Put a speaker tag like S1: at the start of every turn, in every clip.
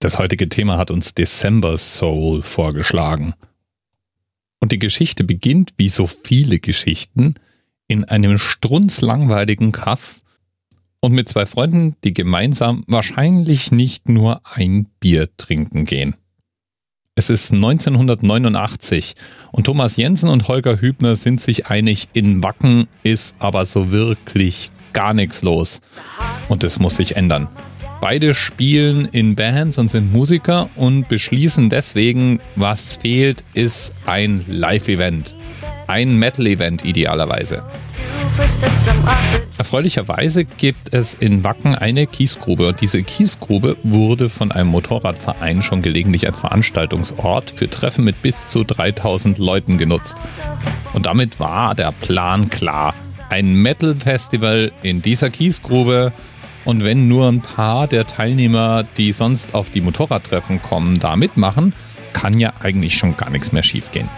S1: Das heutige Thema hat uns December Soul vorgeschlagen. Und die Geschichte beginnt, wie so viele Geschichten, in einem strunzlangweiligen Kaff und mit zwei Freunden, die gemeinsam wahrscheinlich nicht nur ein Bier trinken gehen. Es ist 1989 und Thomas Jensen und Holger Hübner sind sich einig, in Wacken ist aber so wirklich gar nichts los. Und es muss sich ändern. Beide spielen in Bands und sind Musiker und beschließen deswegen, was fehlt, ist ein Live-Event. Ein Metal-Event idealerweise. Erfreulicherweise gibt es in Wacken eine Kiesgrube und diese Kiesgrube wurde von einem Motorradverein schon gelegentlich als Veranstaltungsort für Treffen mit bis zu 3000 Leuten genutzt. Und damit war der Plan klar. Ein Metal-Festival in dieser Kiesgrube und wenn nur ein paar der Teilnehmer, die sonst auf die Motorradtreffen kommen, da mitmachen, kann ja eigentlich schon gar nichts mehr schiefgehen.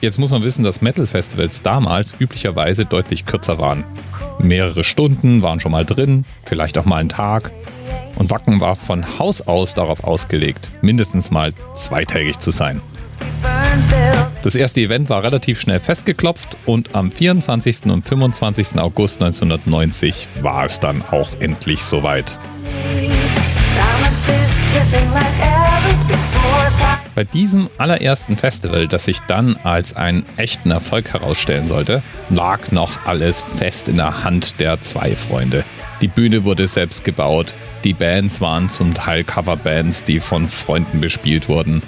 S1: Jetzt muss man wissen, dass Metal-Festivals damals üblicherweise deutlich kürzer waren. Mehrere Stunden waren schon mal drin, vielleicht auch mal ein Tag. Und Wacken war von Haus aus darauf ausgelegt, mindestens mal zweitägig zu sein. Das erste Event war relativ schnell festgeklopft und am 24. und 25. August 1990 war es dann auch endlich soweit. Bei diesem allerersten Festival, das sich dann als einen echten Erfolg herausstellen sollte, lag noch alles fest in der Hand der zwei Freunde. Die Bühne wurde selbst gebaut, die Bands waren zum Teil Coverbands, die von Freunden bespielt wurden.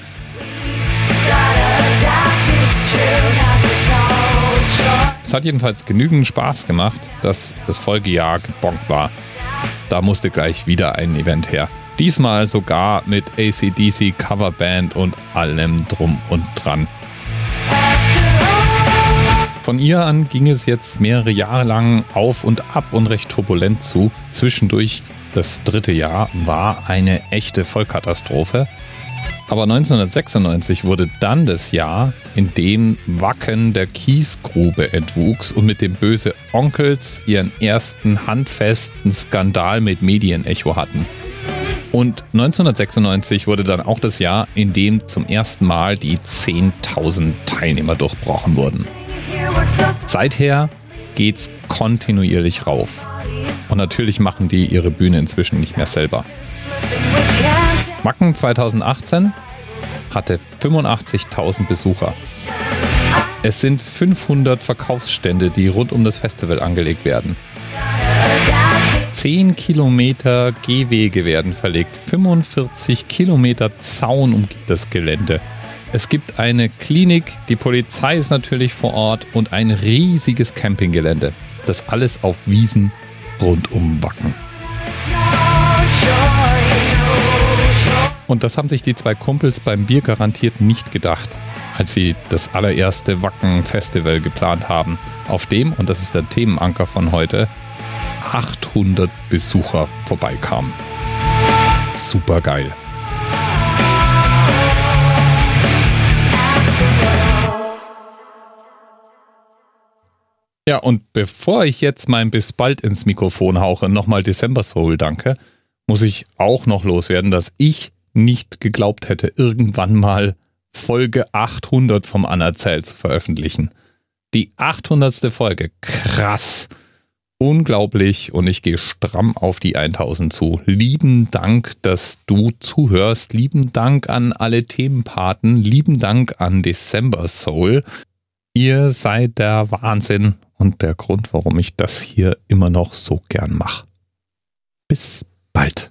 S1: Es hat jedenfalls genügend Spaß gemacht, dass das Folgejahr gebonkt war. Da musste gleich wieder ein Event her. Diesmal sogar mit ACDC Coverband und allem drum und dran. Von ihr an ging es jetzt mehrere Jahre lang auf und ab und recht turbulent zu. Zwischendurch, das dritte Jahr, war eine echte Vollkatastrophe. Aber 1996 wurde dann das Jahr, in dem Wacken der Kiesgrube entwuchs und mit dem Böse Onkels ihren ersten handfesten Skandal mit Medienecho hatten. Und 1996 wurde dann auch das Jahr, in dem zum ersten Mal die 10.000 Teilnehmer durchbrochen wurden. Seither geht's kontinuierlich rauf. Und natürlich machen die ihre Bühne inzwischen nicht mehr selber. Wacken 2018 hatte 85.000 Besucher. Es sind 500 Verkaufsstände, die rund um das Festival angelegt werden. 10 Kilometer Gehwege werden verlegt, 45 Kilometer Zaun umgibt das Gelände. Es gibt eine Klinik, die Polizei ist natürlich vor Ort und ein riesiges Campinggelände. Das alles auf Wiesen rund um Wacken. Und das haben sich die zwei Kumpels beim Bier garantiert nicht gedacht, als sie das allererste Wacken-Festival geplant haben, auf dem, und das ist der Themenanker von heute, 800 Besucher vorbeikamen. Super geil. Ja, und bevor ich jetzt mein bis bald ins Mikrofon hauche, nochmal December Soul danke, muss ich auch noch loswerden, dass ich nicht geglaubt hätte, irgendwann mal Folge 800 vom Anerzähl zu veröffentlichen. Die 800. Folge, krass, unglaublich und ich gehe stramm auf die 1000 zu. Lieben Dank, dass du zuhörst, lieben Dank an alle Themenpaten, lieben Dank an December Soul. Ihr seid der Wahnsinn und der Grund, warum ich das hier immer noch so gern mache. Bis bald.